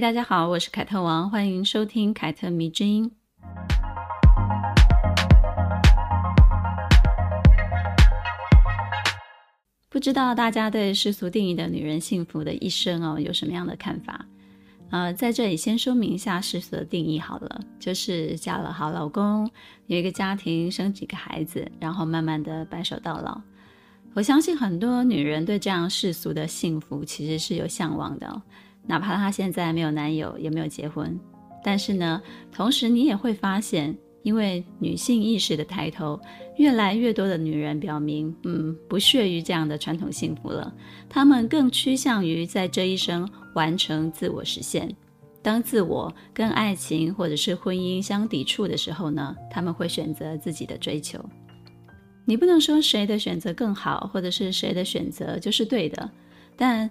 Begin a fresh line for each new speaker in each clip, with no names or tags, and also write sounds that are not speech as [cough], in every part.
大家好，我是凯特王，欢迎收听凯特迷之音。不知道大家对世俗定义的女人幸福的一生哦，有什么样的看法？呃，在这里先说明一下世俗的定义好了，就是嫁了好老公，有一个家庭，生几个孩子，然后慢慢的白首到老。我相信很多女人对这样世俗的幸福其实是有向往的，哪怕她现在没有男友，也没有结婚，但是呢，同时你也会发现。因为女性意识的抬头，越来越多的女人表明，嗯，不屑于这样的传统幸福了。她们更趋向于在这一生完成自我实现。当自我跟爱情或者是婚姻相抵触的时候呢，她们会选择自己的追求。你不能说谁的选择更好，或者是谁的选择就是对的。但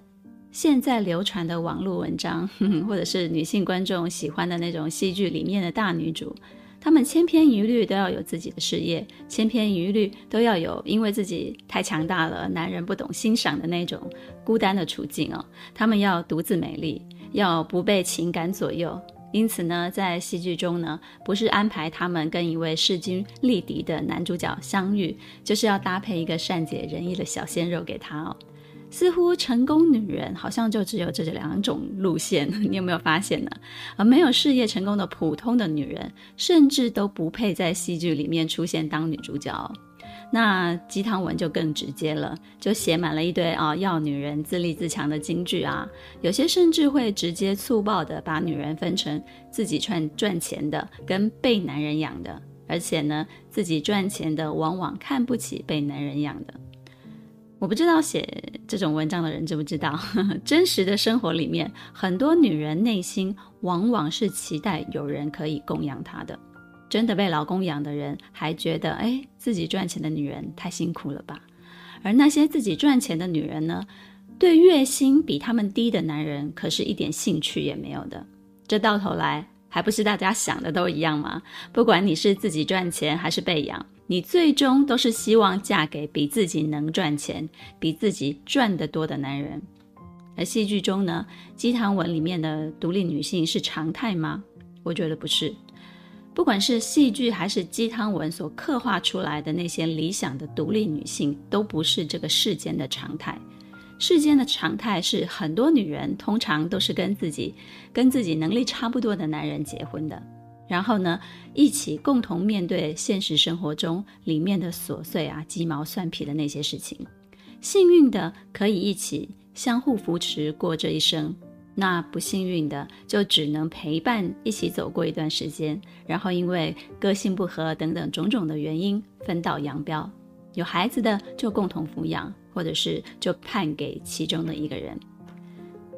现在流传的网络文章，[laughs] 或者是女性观众喜欢的那种戏剧里面的大女主。她们千篇一律都要有自己的事业，千篇一律都要有因为自己太强大了，男人不懂欣赏的那种孤单的处境哦。她们要独自美丽，要不被情感左右。因此呢，在戏剧中呢，不是安排她们跟一位势均力敌的男主角相遇，就是要搭配一个善解人意的小鲜肉给他哦。似乎成功女人好像就只有这两种路线，[laughs] 你有没有发现呢？而没有事业成功的普通的女人，甚至都不配在戏剧里面出现当女主角。那鸡汤文就更直接了，就写满了一堆啊要女人自立自强的金句啊，有些甚至会直接粗暴的把女人分成自己赚赚钱的跟被男人养的，而且呢，自己赚钱的往往看不起被男人养的。我不知道写这种文章的人知不知道，呵呵，真实的生活里面，很多女人内心往往是期待有人可以供养她的。真的被老公养的人，还觉得哎，自己赚钱的女人太辛苦了吧？而那些自己赚钱的女人呢，对月薪比他们低的男人，可是一点兴趣也没有的。这到头来，还不是大家想的都一样吗？不管你是自己赚钱还是被养。你最终都是希望嫁给比自己能赚钱、比自己赚得多的男人。而戏剧中呢，鸡汤文里面的独立女性是常态吗？我觉得不是。不管是戏剧还是鸡汤文所刻画出来的那些理想的独立女性，都不是这个世间的常态。世间的常态是很多女人通常都是跟自己、跟自己能力差不多的男人结婚的。然后呢，一起共同面对现实生活中里面的琐碎啊、鸡毛蒜皮的那些事情。幸运的可以一起相互扶持过这一生，那不幸运的就只能陪伴一起走过一段时间，然后因为个性不合等等种种的原因分道扬镳。有孩子的就共同抚养，或者是就判给其中的一个人。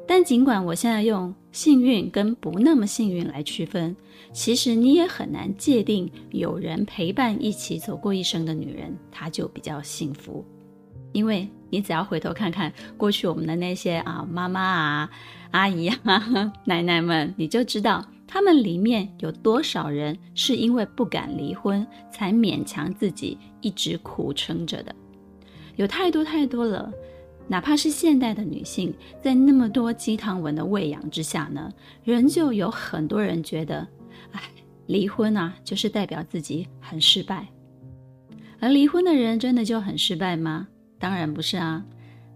但尽管我现在用幸运跟不那么幸运来区分，其实你也很难界定有人陪伴一起走过一生的女人，她就比较幸福。因为你只要回头看看过去我们的那些啊妈妈啊、阿姨啊、[laughs] 奶奶们，你就知道他们里面有多少人是因为不敢离婚，才勉强自己一直苦撑着的，有太多太多了。哪怕是现代的女性，在那么多鸡汤文的喂养之下呢，仍旧有很多人觉得，哎，离婚啊，就是代表自己很失败。而离婚的人真的就很失败吗？当然不是啊。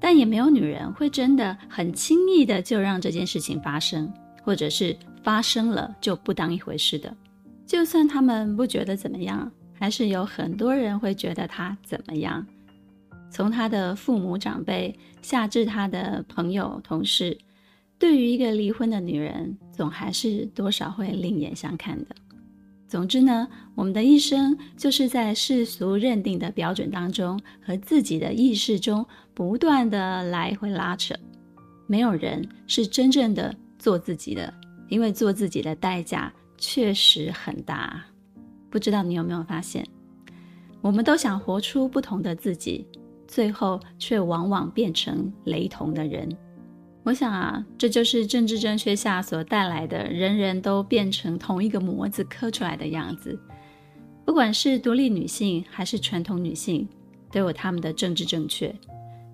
但也没有女人会真的很轻易的就让这件事情发生，或者是发生了就不当一回事的。就算他们不觉得怎么样，还是有很多人会觉得他怎么样。从他的父母长辈下至他的朋友同事，对于一个离婚的女人，总还是多少会另眼相看的。总之呢，我们的一生就是在世俗认定的标准当中，和自己的意识中不断的来回拉扯。没有人是真正的做自己的，因为做自己的代价确实很大。不知道你有没有发现，我们都想活出不同的自己。最后却往往变成雷同的人。我想啊，这就是政治正确下所带来的，人人都变成同一个模子刻出来的样子。不管是独立女性还是传统女性，都有他们的政治正确。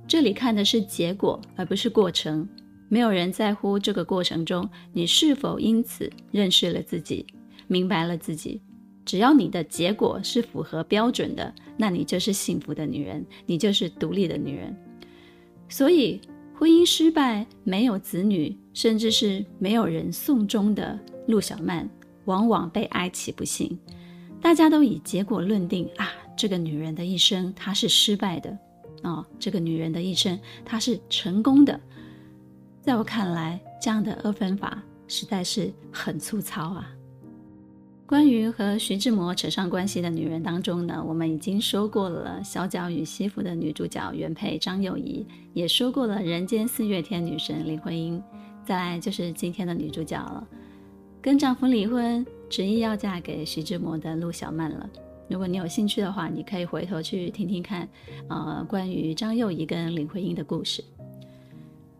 这里看的是结果，而不是过程。没有人在乎这个过程中你是否因此认识了自己，明白了自己。只要你的结果是符合标准的，那你就是幸福的女人，你就是独立的女人。所以，婚姻失败、没有子女，甚至是没有人送终的陆小曼，往往被爱妻不幸。大家都以结果论定啊，这个女人的一生她是失败的，哦，这个女人的一生她是成功的。在我看来，这样的二分法实在是很粗糙啊。关于和徐志摩扯上关系的女人当中呢，我们已经说过了《小脚与西服》的女主角原配张幼仪，也说过了人间四月天女神林徽因，再来就是今天的女主角了，跟丈夫离婚，执意要嫁给徐志摩的陆小曼了。如果你有兴趣的话，你可以回头去听听看，呃，关于张幼仪跟林徽因的故事。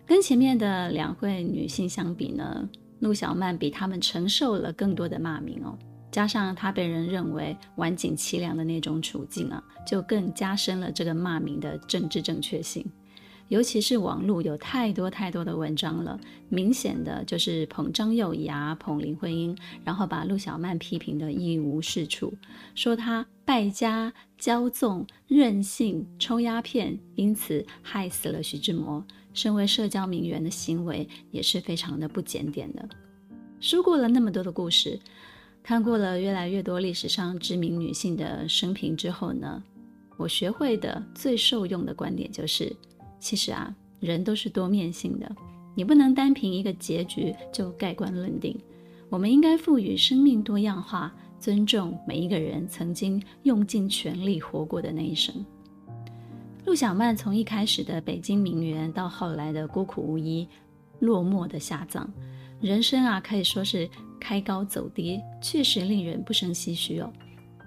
跟前面的两位女性相比呢，陆小曼比她们承受了更多的骂名哦，加上他被人认为晚景凄凉的那种处境啊，就更加深了这个骂名的政治正确性。尤其是网络有太多太多的文章了，明显的就是捧张幼仪啊，捧林徽因，然后把陆小曼批评得一无是处，说她败家、骄纵、任性、抽鸦片，因此害死了徐志摩。身为社交名媛的行为也是非常的不检点的。说过了那么多的故事，看过了越来越多历史上知名女性的生平之后呢，我学会的最受用的观点就是。其实啊，人都是多面性的，你不能单凭一个结局就盖棺论定。我们应该赋予生命多样化，尊重每一个人曾经用尽全力活过的那一生。陆小曼从一开始的北京名媛，到后来的孤苦无依、落寞的下葬，人生啊可以说是开高走低，确实令人不胜唏嘘哦。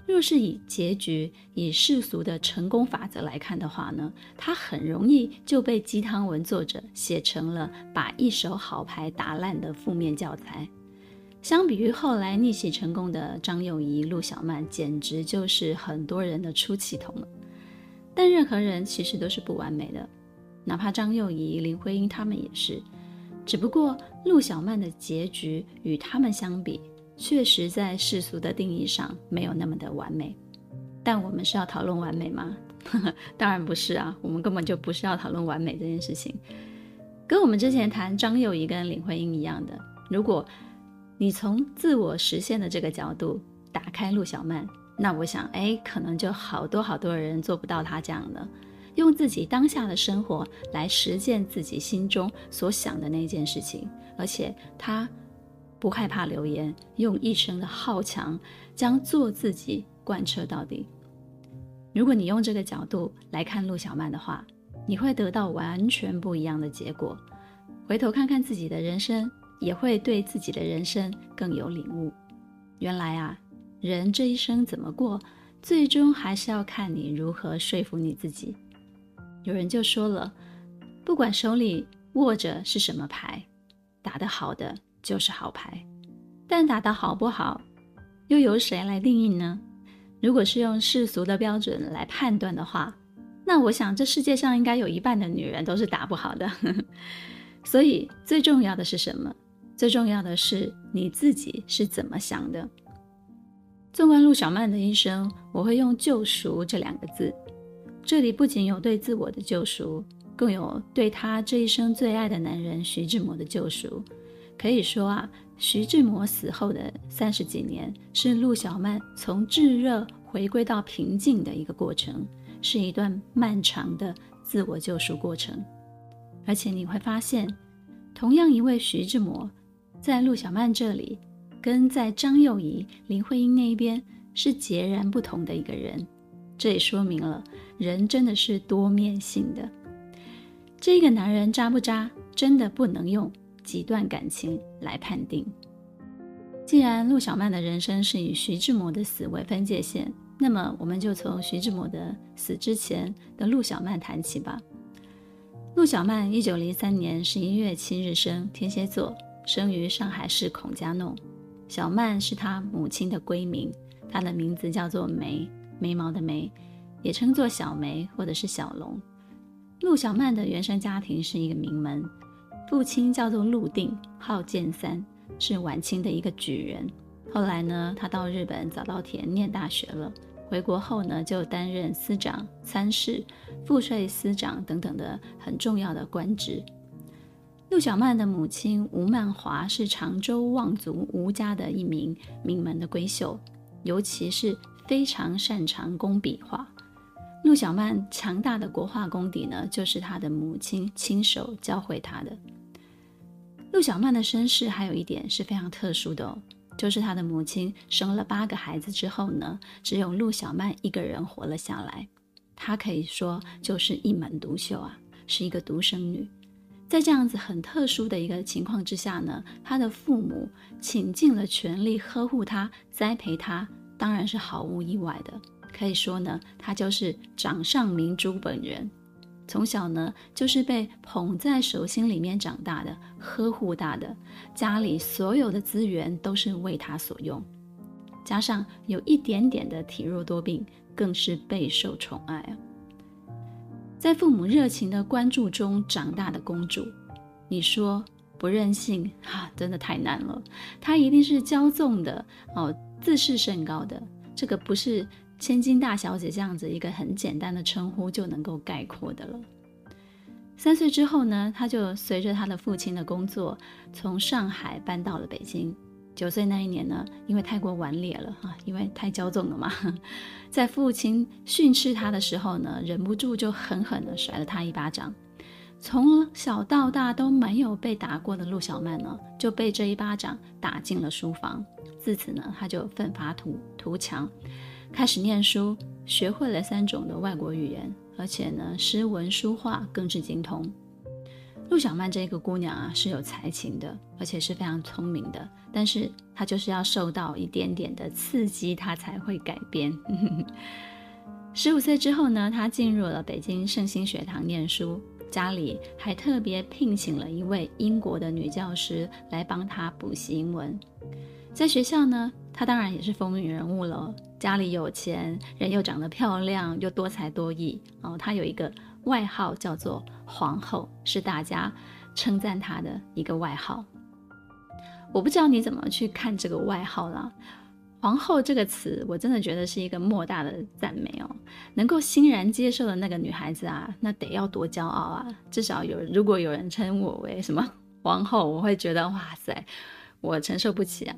若是以结局、以世俗的成功法则来看的话呢，他很容易就被鸡汤文作者写成了把一手好牌打烂的负面教材。相比于后来逆袭成功的张幼仪、陆小曼，简直就是很多人的出气筒了。但任何人其实都是不完美的，哪怕张幼仪、林徽因他们也是。只不过陆小曼的结局与他们相比，确实，在世俗的定义上没有那么的完美，但我们是要讨论完美吗？[laughs] 当然不是啊，我们根本就不是要讨论完美这件事情。跟我们之前谈张幼仪跟林徽因一样的，如果你从自我实现的这个角度打开陆小曼，那我想，哎，可能就好多好多人做不到她这样的，用自己当下的生活来实践自己心中所想的那件事情，而且他。不害怕流言，用一生的好强将做自己贯彻到底。如果你用这个角度来看陆小曼的话，你会得到完全不一样的结果。回头看看自己的人生，也会对自己的人生更有领悟。原来啊，人这一生怎么过，最终还是要看你如何说服你自己。有人就说了，不管手里握着是什么牌，打得好的。就是好牌，但打得好不好，又由谁来定义呢？如果是用世俗的标准来判断的话，那我想这世界上应该有一半的女人都是打不好的。[laughs] 所以最重要的是什么？最重要的是你自己是怎么想的。纵观陆小曼的一生，我会用“救赎”这两个字。这里不仅有对自我的救赎，更有对她这一生最爱的男人徐志摩的救赎。可以说啊，徐志摩死后的三十几年，是陆小曼从炙热回归到平静的一个过程，是一段漫长的自我救赎过程。而且你会发现，同样一位徐志摩，在陆小曼这里，跟在张幼仪、林徽因那一边是截然不同的一个人。这也说明了人真的是多面性的。这个男人渣不渣，真的不能用几段感情来判定。既然陆小曼的人生是以徐志摩的死为分界线，那么我们就从徐志摩的死之前的陆小曼谈起吧。陆小曼一九零三年十一月七日生，天蝎座，生于上海市孔家弄。小曼是她母亲的闺名，她的名字叫做梅，眉毛的眉，也称作小眉或者是小龙。陆小曼的原生家庭是一个名门，父亲叫做陆定，号建三，是晚清的一个举人。后来呢，他到日本早稻田念大学了。回国后呢，就担任司长、参事、赋税司长等等的很重要的官职。陆小曼的母亲吴曼华是常州望族吴家的一名名门的闺秀，尤其是非常擅长工笔画。陆小曼强大的国画功底呢，就是她的母亲亲手教会她的。陆小曼的身世还有一点是非常特殊的哦。就是她的母亲生了八个孩子之后呢，只有陆小曼一个人活了下来。她可以说就是一门独秀啊，是一个独生女。在这样子很特殊的一个情况之下呢，她的父母倾尽了全力呵护她、栽培她，当然是毫无意外的。可以说呢，她就是掌上明珠本人。从小呢，就是被捧在手心里面长大的，呵护大的，家里所有的资源都是为他所用，加上有一点点的体弱多病，更是备受宠爱啊。在父母热情的关注中长大的公主，你说不任性啊，真的太难了。她一定是骄纵的哦，自视甚高的，这个不是。千金大小姐这样子一个很简单的称呼就能够概括的了。三岁之后呢，她就随着她的父亲的工作，从上海搬到了北京。九岁那一年呢，因为太过顽劣了啊，因为太骄纵了嘛，[laughs] 在父亲训斥她的时候呢，忍不住就狠狠地甩了他一巴掌。从小到大都没有被打过的陆小曼呢，就被这一巴掌打进了书房。自此呢，她就奋发图图强。开始念书，学会了三种的外国语言，而且呢，诗文书画更是精通。陆小曼这个姑娘啊，是有才情的，而且是非常聪明的。但是她就是要受到一点点的刺激，她才会改变。十五岁之后呢，她进入了北京圣心学堂念书，家里还特别聘请了一位英国的女教师来帮她补习英文。在学校呢，她当然也是风云人物了。家里有钱，人又长得漂亮，又多才多艺。哦，她有一个外号叫做“皇后”，是大家称赞她的一个外号。我不知道你怎么去看这个外号啦。“皇后”这个词，我真的觉得是一个莫大的赞美哦。能够欣然接受的那个女孩子啊，那得要多骄傲啊！至少有，如果有人称我为什么 [laughs] 皇后，我会觉得哇塞，我承受不起啊。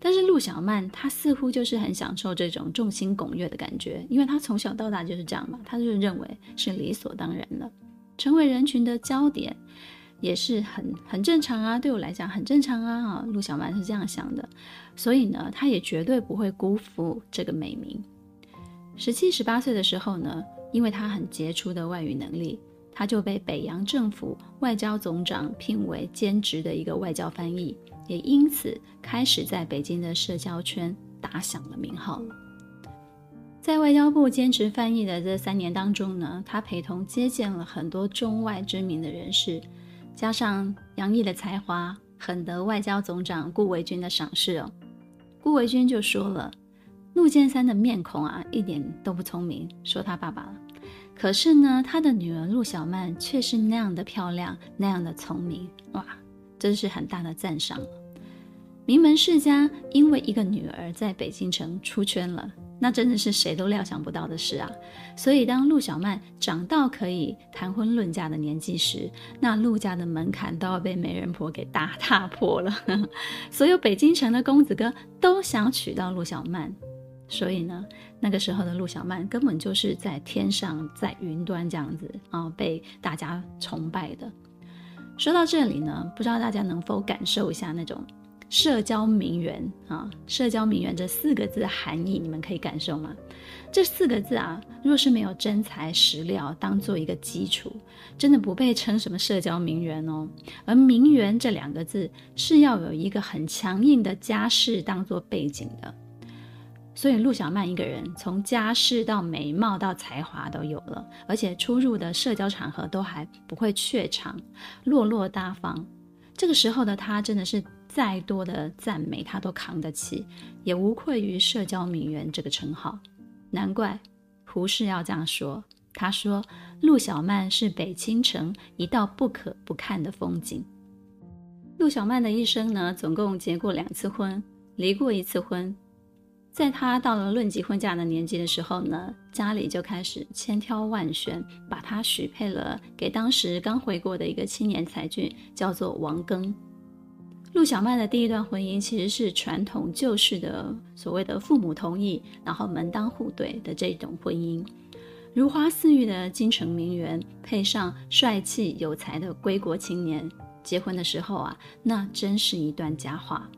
但是陆小曼她似乎就是很享受这种众星拱月的感觉，因为她从小到大就是这样嘛，她就认为是理所当然的，成为人群的焦点也是很很正常啊，对我来讲很正常啊啊，陆小曼是这样想的，所以呢，她也绝对不会辜负这个美名。十七、十八岁的时候呢，因为她很杰出的外语能力，她就被北洋政府外交总长聘为兼职的一个外交翻译。也因此开始在北京的社交圈打响了名号。在外交部兼职翻译的这三年当中呢，他陪同接见了很多中外知名的人士，加上杨毅的才华，很得外交总长顾维钧的赏识哦。顾维钧就说了，陆建三的面孔啊，一点都不聪明，说他爸爸了。可是呢，他的女儿陆小曼却是那样的漂亮，那样的聪明，哇！真是很大的赞赏。名门世家因为一个女儿在北京城出圈了，那真的是谁都料想不到的事啊！所以当陆小曼长到可以谈婚论嫁的年纪时，那陆家的门槛都要被媒人婆给打踏破了。[laughs] 所有北京城的公子哥都想娶到陆小曼，所以呢，那个时候的陆小曼根本就是在天上，在云端这样子啊，被大家崇拜的。说到这里呢，不知道大家能否感受一下那种社交名媛啊？社交名媛这四个字的含义，你们可以感受吗？这四个字啊，若是没有真材实料当做一个基础，真的不被称什么社交名媛哦。而名媛这两个字是要有一个很强硬的家世当做背景的。所以陆小曼一个人从家世到美貌到才华都有了，而且出入的社交场合都还不会怯场，落落大方。这个时候的她真的是再多的赞美她都扛得起，也无愧于社交名媛这个称号。难怪胡适要这样说，他说陆小曼是北京城一道不可不看的风景。陆小曼的一生呢，总共结过两次婚，离过一次婚。在她到了论及婚嫁的年纪的时候呢，家里就开始千挑万选，把她许配了给当时刚回国的一个青年才俊，叫做王庚。陆小曼的第一段婚姻其实是传统旧式的所谓的父母同意，然后门当户对的这种婚姻，如花似玉的京城名媛配上帅气有才的归国青年，结婚的时候啊，那真是一段佳话。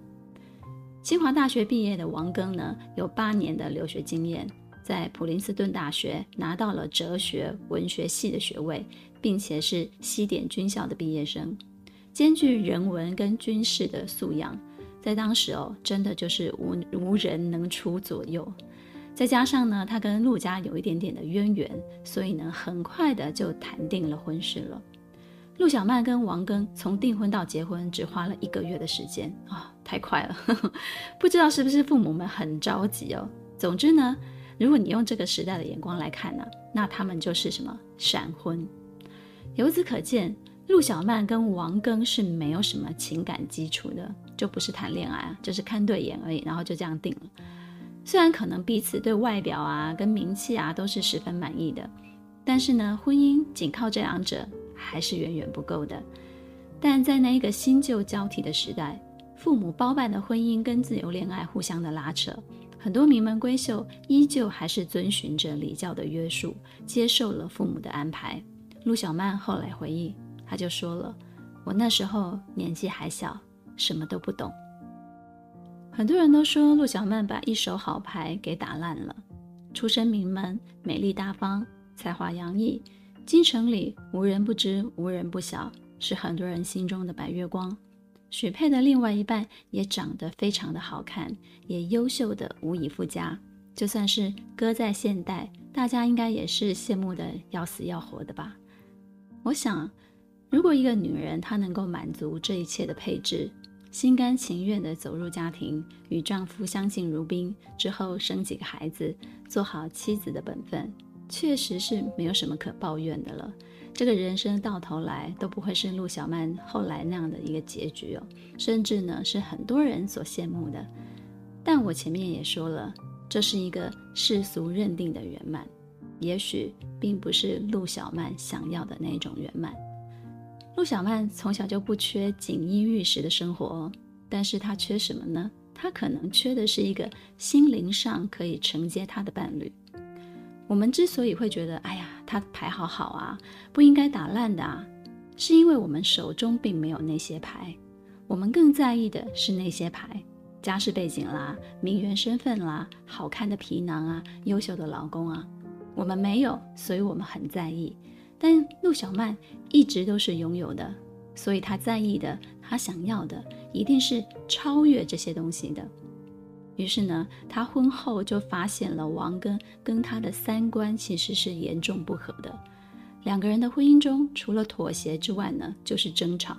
清华大学毕业的王庚呢，有八年的留学经验，在普林斯顿大学拿到了哲学文学系的学位，并且是西点军校的毕业生，兼具人文跟军事的素养，在当时哦，真的就是无无人能出左右。再加上呢，他跟陆家有一点点的渊源，所以呢，很快的就谈定了婚事了。陆小曼跟王庚从订婚到结婚只花了一个月的时间啊、太快了呵呵！[laughs] 不知道是不是父母们很着急哦。总之呢，如果你用这个时代的眼光来看呢、那他们就是什么闪婚。由此可见，陆小曼跟王庚是没有什么情感基础的，就不是谈恋爱啊，就是看对眼而已，然后就这样定了。虽然可能彼此对外表啊跟名气啊都是十分满意的，但是呢，婚姻仅靠这两者。还是远远不够的，但在那一个新旧交替的时代，父母包办的婚姻跟自由恋爱互相的拉扯，很多名门闺秀依旧还是遵循着礼教的约束，接受了父母的安排。陆小曼后来回忆，他就说了：“我那时候年纪还小，什么都不懂。”很多人都说陆小曼把一手好牌给打烂了，出身名门，美丽大方，才华洋溢。京城里无人不知，无人不晓，是很多人心中的白月光。许配的另外一半也长得非常的好看，也优秀的无以复加。就算是搁在现代，大家应该也是羡慕的要死要活的吧？我想，如果一个女人她能够满足这一切的配置，心甘情愿地走入家庭，与丈夫相敬如宾，之后生几个孩子，做好妻子的本分。确实是没有什么可抱怨的了，这个人生到头来都不会是陆小曼后来那样的一个结局哦，甚至呢是很多人所羡慕的。但我前面也说了，这是一个世俗认定的圆满，也许并不是陆小曼想要的那种圆满。陆小曼从小就不缺锦衣玉食的生活，但是她缺什么呢？她可能缺的是一个心灵上可以承接她的伴侣。我们之所以会觉得，哎呀，他牌好好啊，不应该打烂的啊，是因为我们手中并没有那些牌。我们更在意的是那些牌，家世背景啦，名媛身份啦，好看的皮囊啊，优秀的老公啊，我们没有，所以我们很在意。但陆小曼一直都是拥有的，所以她在意的，她想要的，一定是超越这些东西的。于是呢，她婚后就发现了王庚跟她的三观其实是严重不合的。两个人的婚姻中，除了妥协之外呢，就是争吵。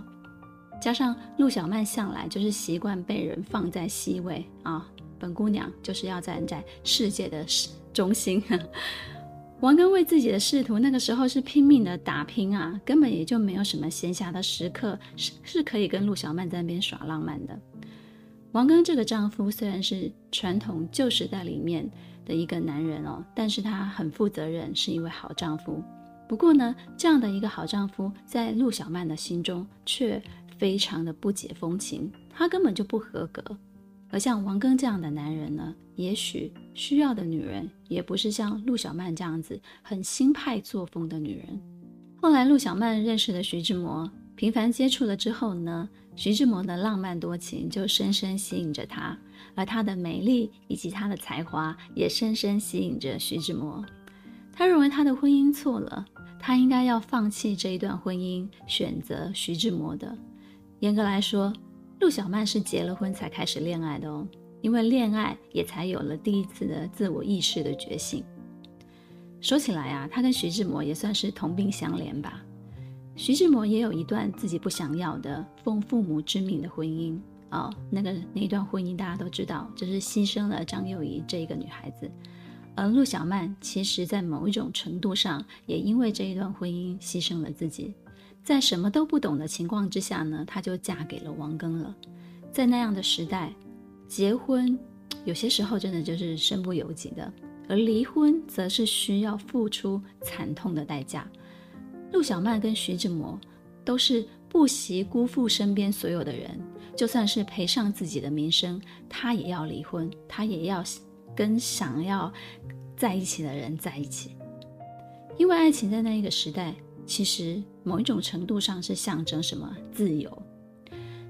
加上陆小曼向来就是习惯被人放在 C 位啊，本姑娘就是要站在世界的中心。王庚为自己的仕途，那个时候是拼命的打拼啊，根本也就没有什么闲暇的时刻是是可以跟陆小曼在那边耍浪漫的。王庚这个丈夫虽然是传统旧时代里面的一个男人哦，但是他很负责任，是一位好丈夫。不过呢，这样的一个好丈夫，在陆小曼的心中却非常的不解风情，他根本就不合格。而像王庚这样的男人呢，也许需要的女人，也不是像陆小曼这样子很新派作风的女人。后来陆小曼认识了徐志摩。频繁接触了之后呢，徐志摩的浪漫多情就深深吸引着她，而她的美丽以及她的才华也深深吸引着徐志摩。他认为他的婚姻错了，他应该要放弃这一段婚姻，选择徐志摩的。严格来说，陆小曼是结了婚才开始恋爱的哦，因为恋爱也才有了第一次的自我意识的觉醒。说起来啊，她跟徐志摩也算是同病相怜吧。徐志摩也有一段自己不想要的奉父母之命的婚姻哦，那个那一段婚姻大家都知道，就是牺牲了张幼仪这一个女孩子。而陆小曼其实，在某一种程度上，也因为这一段婚姻牺牲了自己。在什么都不懂的情况之下呢，她就嫁给了王庚了。在那样的时代，结婚有些时候真的就是身不由己的，而离婚则是需要付出惨痛的代价。陆小曼跟徐志摩都是不惜辜负身边所有的人，就算是赔上自己的名声，他也要离婚，他也要。跟想要在一起的人在一起，因为爱情在那一个时代，其实某一种程度上是象征什么？自由。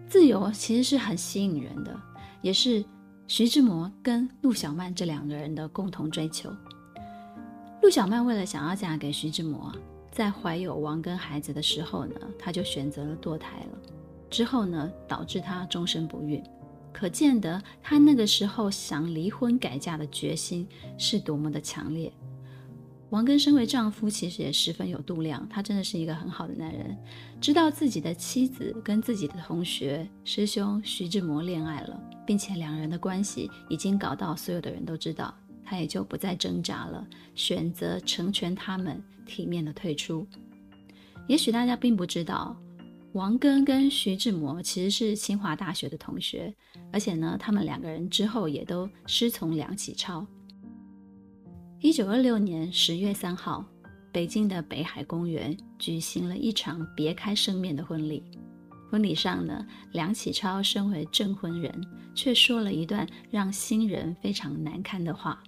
自由其实是很吸引人的，也是徐志摩跟陆小曼这两个人的共同追求。陆小曼为了想要嫁给徐志摩，在怀有王根孩子的时候呢，她就选择了堕胎了。之后呢，导致她终身不孕。可见得她那个时候想离婚改嫁的决心是多么的强烈。王庚身为丈夫，其实也十分有度量，他真的是一个很好的男人，知道自己的妻子跟自己的同学师兄徐志摩恋爱了，并且两人的关系已经搞到所有的人都知道，他也就不再挣扎了，选择成全他们，体面的退出。也许大家并不知道。王庚跟徐志摩其实是清华大学的同学，而且呢，他们两个人之后也都师从梁启超。一九二六年十月三号，北京的北海公园举行了一场别开生面的婚礼。婚礼上呢，梁启超身为证婚人，却说了一段让新人非常难堪的话。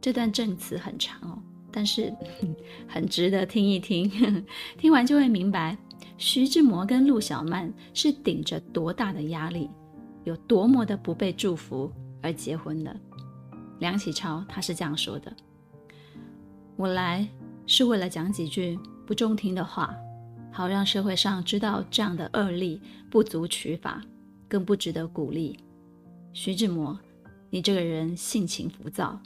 这段证词很长哦，但是 [laughs] 很值得听一听，[laughs] 听完就会明白。徐志摩跟陆小曼是顶着多大的压力，有多么的不被祝福而结婚的。梁启超他是这样说的：“我来是为了讲几句不中听的话，好让社会上知道这样的恶例不足取法，更不值得鼓励。徐志摩，你这个人性情浮躁，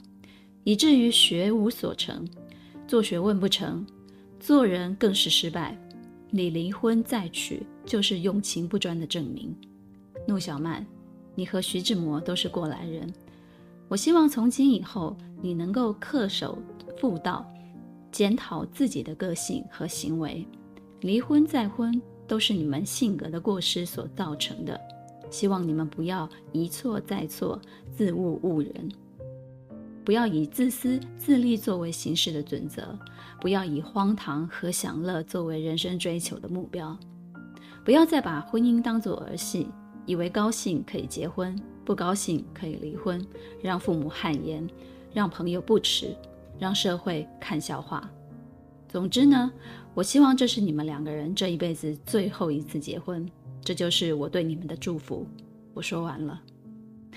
以至于学无所成，做学问不成，做人更是失败。”你离婚再娶，就是用情不专的证明。陆小曼，你和徐志摩都是过来人，我希望从今以后你能够恪守妇道，检讨自己的个性和行为。离婚再婚都是你们性格的过失所造成的，希望你们不要一错再错，自误误人。不要以自私自利作为行事的准则，不要以荒唐和享乐作为人生追求的目标，不要再把婚姻当作儿戏，以为高兴可以结婚，不高兴可以离婚，让父母汗颜，让朋友不齿，让社会看笑话。总之呢，我希望这是你们两个人这一辈子最后一次结婚，这就是我对你们的祝福。我说完了。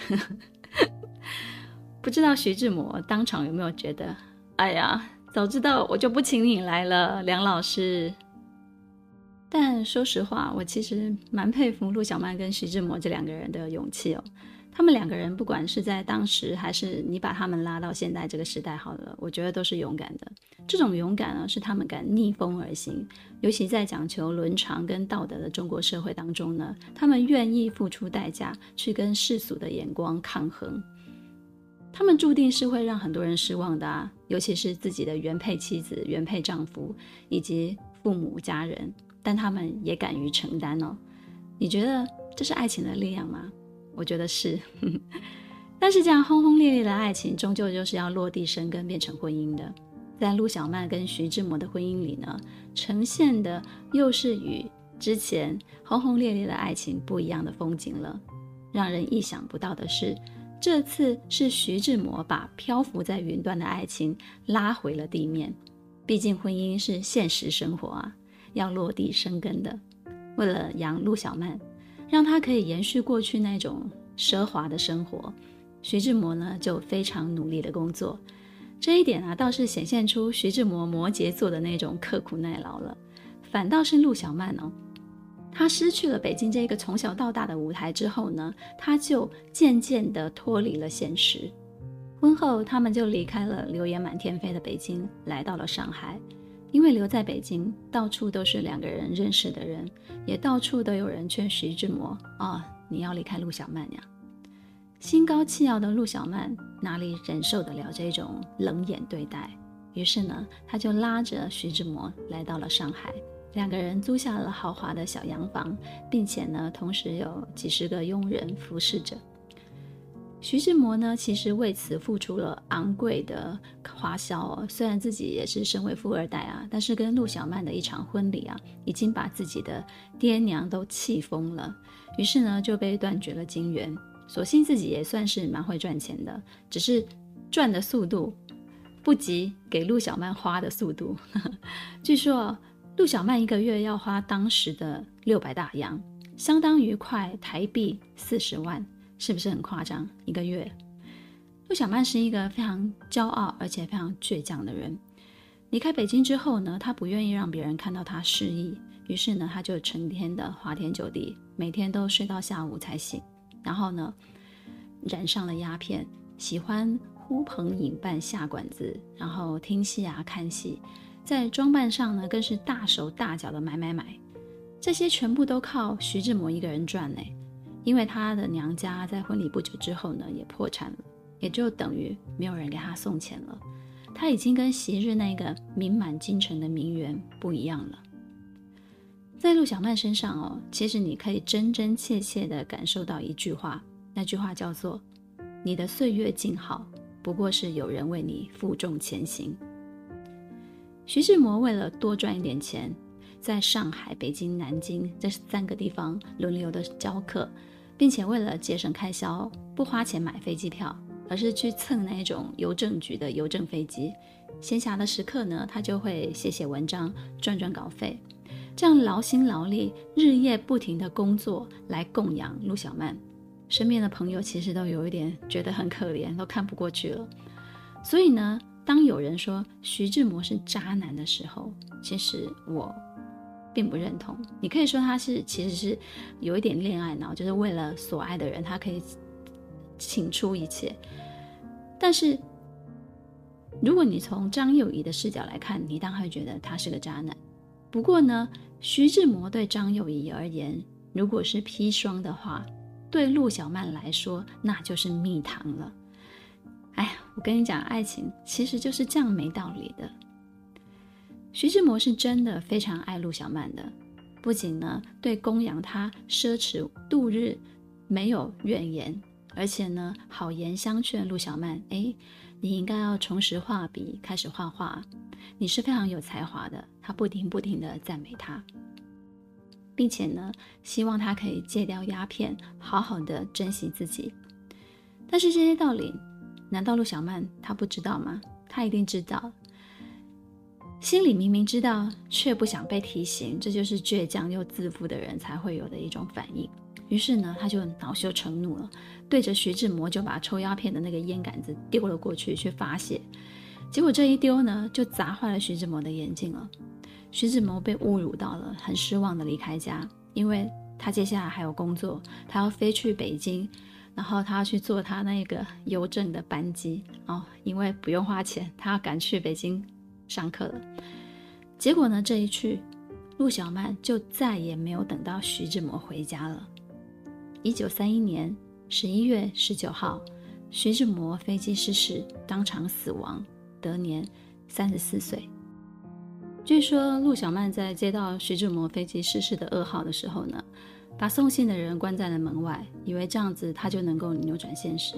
[laughs] 不知道徐志摩当场有没有觉得，哎呀，早知道我就不请你来了，梁老师。但说实话，我其实蛮佩服陆小曼跟徐志摩这两个人的勇气哦。他们两个人不管是在当时，还是你把他们拉到现在这个时代好了，我觉得都是勇敢的。这种勇敢呢，是他们敢逆风而行，尤其在讲求伦常跟道德的中国社会当中呢，他们愿意付出代价去跟世俗的眼光抗衡。他们注定是会让很多人失望的啊，尤其是自己的原配妻子、原配丈夫以及父母家人，但他们也敢于承担哦。你觉得这是爱情的力量吗？我觉得是。[laughs] 但是这样轰轰烈烈的爱情，终究就是要落地生根，变成婚姻的。在陆小曼跟徐志摩的婚姻里呢，呈现的又是与之前轰轰烈烈的爱情不一样的风景了。让人意想不到的是。这次是徐志摩把漂浮在云端的爱情拉回了地面，毕竟婚姻是现实生活啊，要落地生根的。为了养陆小曼，让他可以延续过去那种奢华的生活，徐志摩呢就非常努力的工作。这一点啊，倒是显现出徐志摩摩羯座的那种刻苦耐劳了。反倒是陆小曼哦，她失去了北京这个从小到大的舞台之后呢，她就渐渐地脱离了现实。婚后，他们就离开了流言满天飞的北京，来到了上海。因为留在北京，到处都是两个人认识的人，也到处都有人劝徐志摩啊、你要离开陆小曼呀。心高气傲的陆小曼哪里忍受得了这种冷眼对待？于是呢，他就拉着徐志摩来到了上海，两个人租下了豪华的小洋房，并且呢，同时有几十个佣人服侍着。徐志摩呢，其实为此付出了昂贵的花销哦。虽然自己也是身为富二代啊，但是跟陆小曼的一场婚礼啊，已经把自己的爹娘都气疯了。于是呢，就被断绝了金援。所幸自己也算是蛮会赚钱的，只是赚的速度不及给陆小曼花的速度。[laughs] 据说陆小曼一个月要花当时的六百大洋，相当于快台币四十万。是不是很夸张？一个月，陆小曼是一个非常骄傲而且非常倔强的人。离开北京之后呢，他不愿意让别人看到他失意，于是呢，他就成天的花天酒地，每天都睡到下午才醒。然后呢，染上了鸦片，喜欢呼朋引伴下馆子，然后听戏啊看戏，在装扮上呢，更是大手大脚的买买买。这些全部都靠徐志摩一个人赚呢。因为他的娘家在婚礼不久之后呢，也破产了，也就等于没有人给他送钱了。他已经跟昔日那个名满京城的名媛不一样了。在陆小曼身上哦，其实你可以真真切切地感受到一句话，那句话叫做：“你的岁月静好，不过是有人为你负重前行。”徐志摩为了多赚一点钱，在上海、北京、南京这三个地方轮流的教课。并且为了节省开销，不花钱买飞机票，而是去蹭那种邮政局的邮政飞机。闲暇的时刻呢，他就会写写文章，赚赚稿费。这样劳心劳力、日夜不停的工作来供养陆小曼。身边的朋友其实都有一点觉得很可怜，都看不过去了。所以呢，当有人说徐志摩是渣男的时候，其实我。并不认同，你可以说他是其实是有一点恋爱脑，就是为了所爱的人，他可以请出一切。但是，如果你从张幼仪的视角来看，你当然会觉得他是个渣男。不过呢，徐志摩对张幼仪而言，如果是砒霜的话，对陆小曼来说，那就是蜜糖了。哎，我跟你讲，爱情其实就是这样没道理的。徐志摩是真的非常爱陆小曼的，不仅呢对供养她奢侈度日没有怨言，而且呢好言相劝陆小曼：哎，你应该要重拾画笔，开始画画，你是非常有才华的。他不停不停的赞美她，并且呢希望她可以戒掉鸦片，好好的珍惜自己。但是这些道理，难道陆小曼她不知道吗？她一定知道。心里明明知道，却不想被提醒，这就是倔强又自负的人才会有的一种反应。于是呢，他就恼羞成怒了，对着徐志摩就把抽鸦片的那个烟杆子丢了过去，去发泄。结果这一丢呢，就砸坏了徐志摩的眼镜了。徐志摩被侮辱到了，很失望的离开家，因为他接下来还有工作，他要飞去北京，然后他要去坐他那个邮政的班机哦，因为不用花钱，他要赶去北京。上课了，结果呢，这一去，陆小曼就再也没有等到徐志摩回家了。一九三一年十一月十九号，徐志摩飞机失事，当场死亡，得年三十四岁。据说陆小曼在接到徐志摩飞机失事的噩耗的时候呢，把送信的人关在了门外，以为这样子他就能够扭转现实。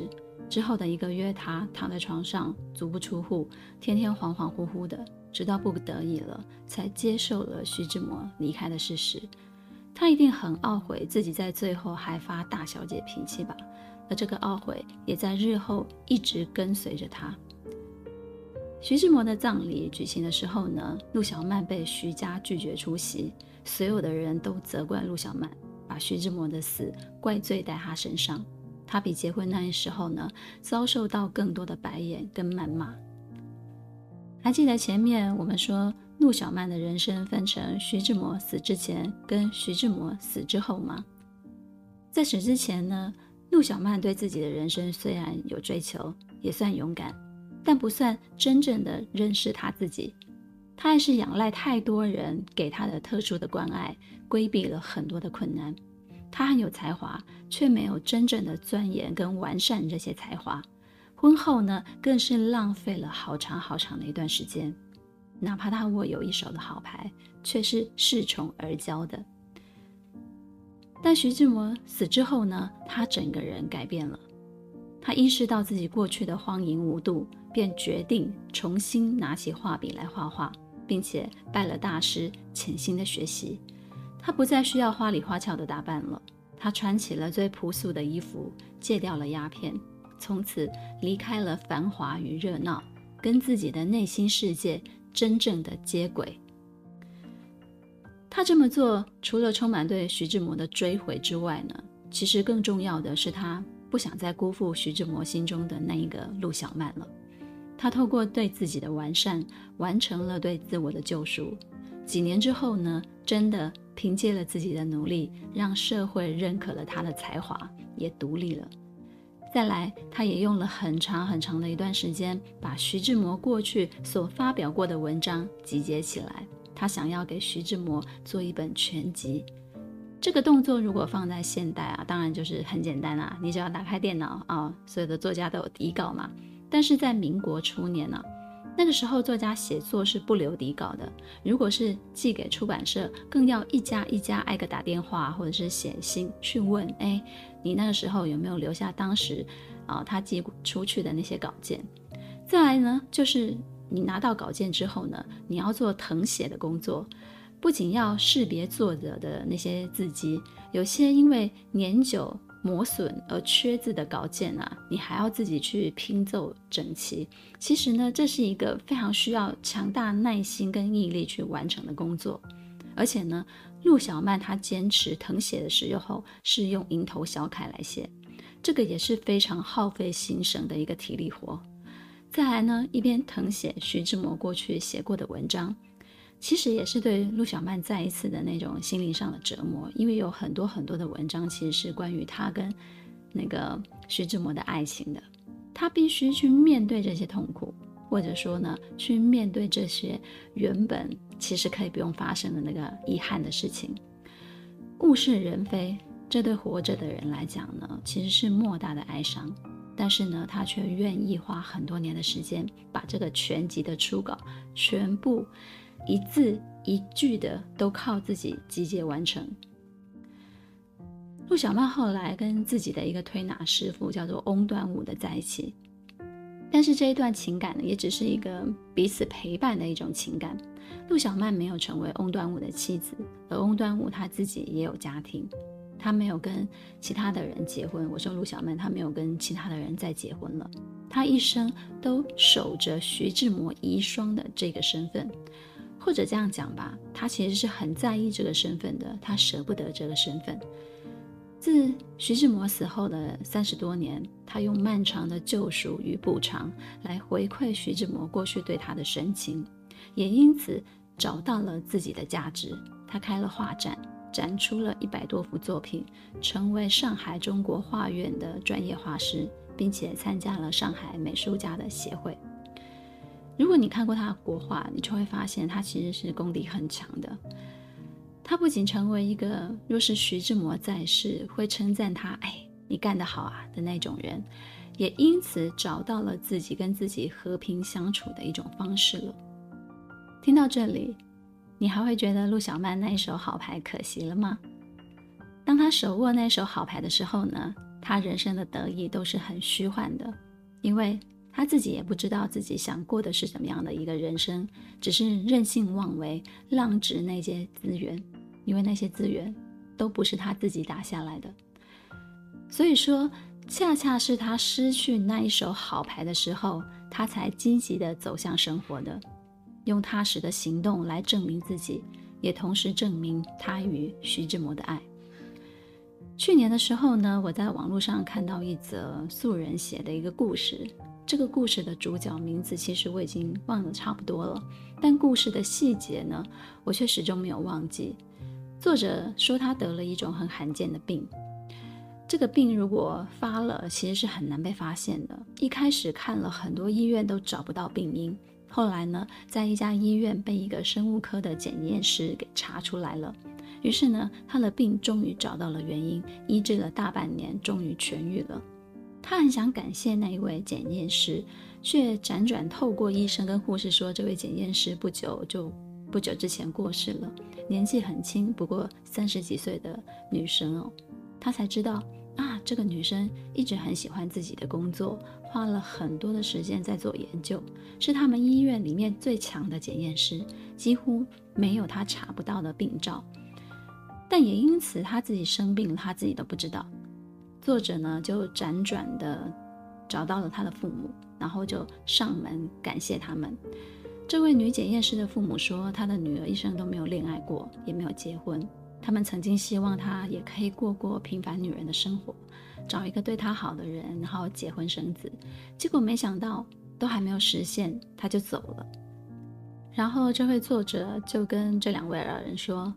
之后的一个月，他躺在床上，足不出户，天天恍恍惚惚的，直到不得已了，才接受了徐志摩离开的事实。他一定很懊悔自己在最后还发大小姐脾气吧，而这个懊悔也在日后一直跟随着他。徐志摩的葬礼举行的时候呢，陆小曼被徐家拒绝出席，所有的人都责怪陆小曼，把徐志摩的死怪罪在他身上。他比结婚那时候呢，遭受到更多的白眼跟谩骂。还记得前面我们说陆小曼的人生分成徐志摩死之前跟徐志摩死之后吗？在死之前呢，陆小曼对自己的人生虽然有追求，也算勇敢，但不算真正的认识他自己。他还是仰赖太多人给他的特殊的关爱，规避了很多的困难。他很有才华，却没有真正的钻研跟完善这些才华。婚后呢，更是浪费了好长好长的一段时间。哪怕他握有一手的好牌，却是恃宠而骄的。但徐志摩死之后呢，他整个人改变了。他意识到自己过去的荒淫无度，便决定重新拿起画笔来画画，并且拜了大师，潜心的学习。他不再需要花里花俏的打扮了，他穿起了最朴素的衣服，戒掉了鸦片，从此离开了繁华与热闹，跟自己的内心世界真正的接轨。他这么做，除了充满对徐志摩的追悔之外呢，其实更重要的是他不想再辜负徐志摩心中的那一个陆小曼了。他透过对自己的完善，完成了对自我的救赎。几年之后呢，真的。凭借了自己的努力，让社会认可了他的才华，也独立了。再来，他也用了很长很长的一段时间，把徐志摩过去所发表过的文章集结起来。他想要给徐志摩做一本全集。这个动作如果放在现代啊，当然就是很简单啊，你只要打开电脑啊，所有的作家都有底稿嘛。但是在民国初年呢，那个时候，作家写作是不留底稿的。如果是寄给出版社，更要一家一家挨个打电话，或者是写信去问：哎，你那个时候有没有留下当时啊他寄出去的那些稿件？再来呢，就是你拿到稿件之后呢，你要做誊写的工作，不仅要识别作者的那些字迹，有些因为年久。磨损而缺字的稿件啊，你还要自己去拼凑整齐。其实呢，这是一个非常需要强大耐心跟毅力去完成的工作。而且呢，陆小曼她坚持誊写的时候是用蝇头小楷来写，这个也是非常耗费心神的一个体力活。再来呢，一边誊写徐志摩过去写过的文章。其实也是对陆小曼再一次的那种心灵上的折磨，因为有很多很多的文章其实是关于她跟那个徐志摩的爱情的，她必须去面对这些痛苦，或者说呢，去面对这些原本其实可以不用发生的那个遗憾的事情。物是人非，这对活着的人来讲呢，其实是莫大的哀伤，但是呢，他却愿意花很多年的时间，把这个全集的初稿全部。一字一句的都靠自己集结完成。陆小曼后来跟自己的一个推拿师傅叫做翁端午的在一起，但是这一段情感呢，也只是一个彼此陪伴的一种情感。陆小曼没有成为翁端午的妻子，而翁端午他自己也有家庭，他没有跟其他的人结婚。我说陆小曼，他没有跟其他的人再结婚了，他一生都守着徐志摩遗孀的这个身份。或者这样讲吧，他其实是很在意这个身份的，他舍不得这个身份。自徐志摩死后的三十多年，他用漫长的救赎与补偿来回馈徐志摩过去对他的深情，也因此找到了自己的价值。他开了画展，展出了一百多幅作品，成为上海中国画院的专业画师，并且参加了上海美术家的协会。如果你看过他的国画，你就会发现他其实是功底很强的。他不仅成为一个若是徐志摩在世会称赞他“哎，你干得好啊”的那种人，也因此找到了自己跟自己和平相处的一种方式了。听到这里，你还会觉得陆小曼那一手好牌可惜了吗？当他手握那手好牌的时候呢，他人生的得意都是很虚幻的，因为。他自己也不知道自己想过的是什么样的一个人生，只是任性妄为，浪掷那些资源，因为那些资源都不是他自己打下来的。所以说，恰恰是他失去那一手好牌的时候，他才积极地走向生活的，用踏实的行动来证明自己，也同时证明他与徐志摩的爱。去年的时候呢，我在网络上看到一则素人写的一个故事。这个故事的主角名字其实我已经忘得差不多了，但故事的细节呢，我却始终没有忘记。作者说他得了一种很罕见的病，这个病如果发了，其实是很难被发现的。一开始看了很多医院都找不到病因，后来呢，在一家医院被一个生物科的检验师给查出来了。于是呢，他的病终于找到了原因，医治了大半年，终于痊愈了。他很想感谢那一位检验师，却辗转透过医生跟护士说，这位检验师不久就不久之前过世了，年纪很轻，不过三十几岁的女生哦。他才知道啊，这个女生一直很喜欢自己的工作，花了很多的时间在做研究，是他们医院里面最强的检验师，几乎没有他查不到的病灶。但也因此，他自己生病了，他自己都不知道。作者呢，就辗转的找到了他的父母，然后就上门感谢他们。这位女检验师的父母说，她的女儿一生都没有恋爱过，也没有结婚。他们曾经希望她也可以过过平凡女人的生活，找一个对她好的人，然后结婚生子。结果没想到，都还没有实现，她就走了。然后这位作者就跟这两位老人说。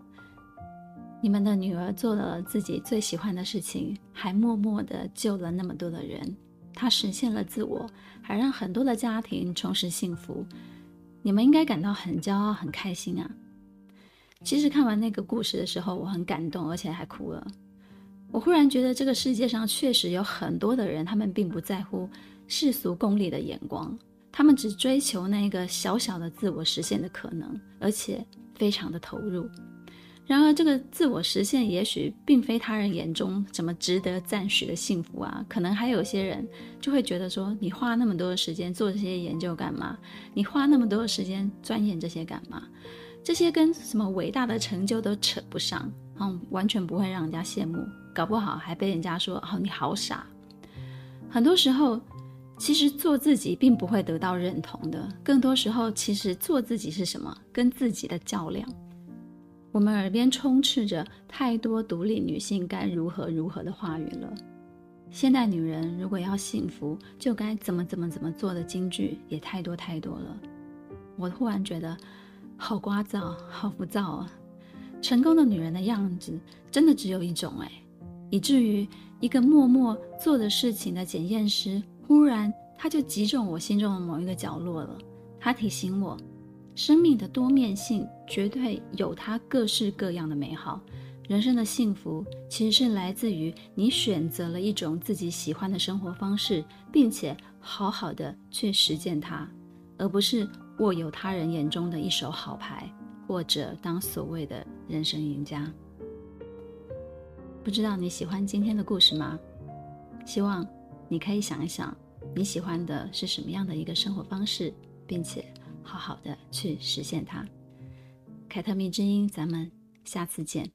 你们的女儿做了自己最喜欢的事情，还默默地救了那么多的人，她实现了自我，还让很多的家庭重拾幸福。你们应该感到很骄傲、很开心啊！其实看完那个故事的时候，我很感动，而且还哭了。我忽然觉得这个世界上确实有很多的人，他们并不在乎世俗功利的眼光，他们只追求那个小小的自我实现的可能，而且非常的投入。然而，这个自我实现也许并非他人眼中怎么值得赞许的幸福啊！可能还有些人就会觉得说：“你花那么多的时间做这些研究干嘛？你花那么多的时间钻研这些干嘛？这些跟什么伟大的成就都扯不上，嗯，完全不会让人家羡慕，搞不好还被人家说：‘哦，你好傻。’很多时候，其实做自己并不会得到认同的。更多时候，其实做自己是什么？跟自己的较量。”我们耳边充斥着太多独立女性该如何如何的话语了。现代女人如果要幸福，就该怎么怎么怎么做的金句也太多太多了。我忽然觉得好聒噪，好浮躁啊！成功的女人的样子真的只有一种哎，以至于一个默默做的事情的检验师，忽然他就击中我心中的某一个角落了。他提醒我。生命的多面性绝对有它各式各样的美好。人生的幸福其实是来自于你选择了一种自己喜欢的生活方式，并且好好的去实践它，而不是握有他人眼中的一手好牌，或者当所谓的人生赢家。不知道你喜欢今天的故事吗？希望你可以想一想，你喜欢的是什么样的一个生活方式，并且。好好的去实现它。凯特蜜之音，咱们下次见。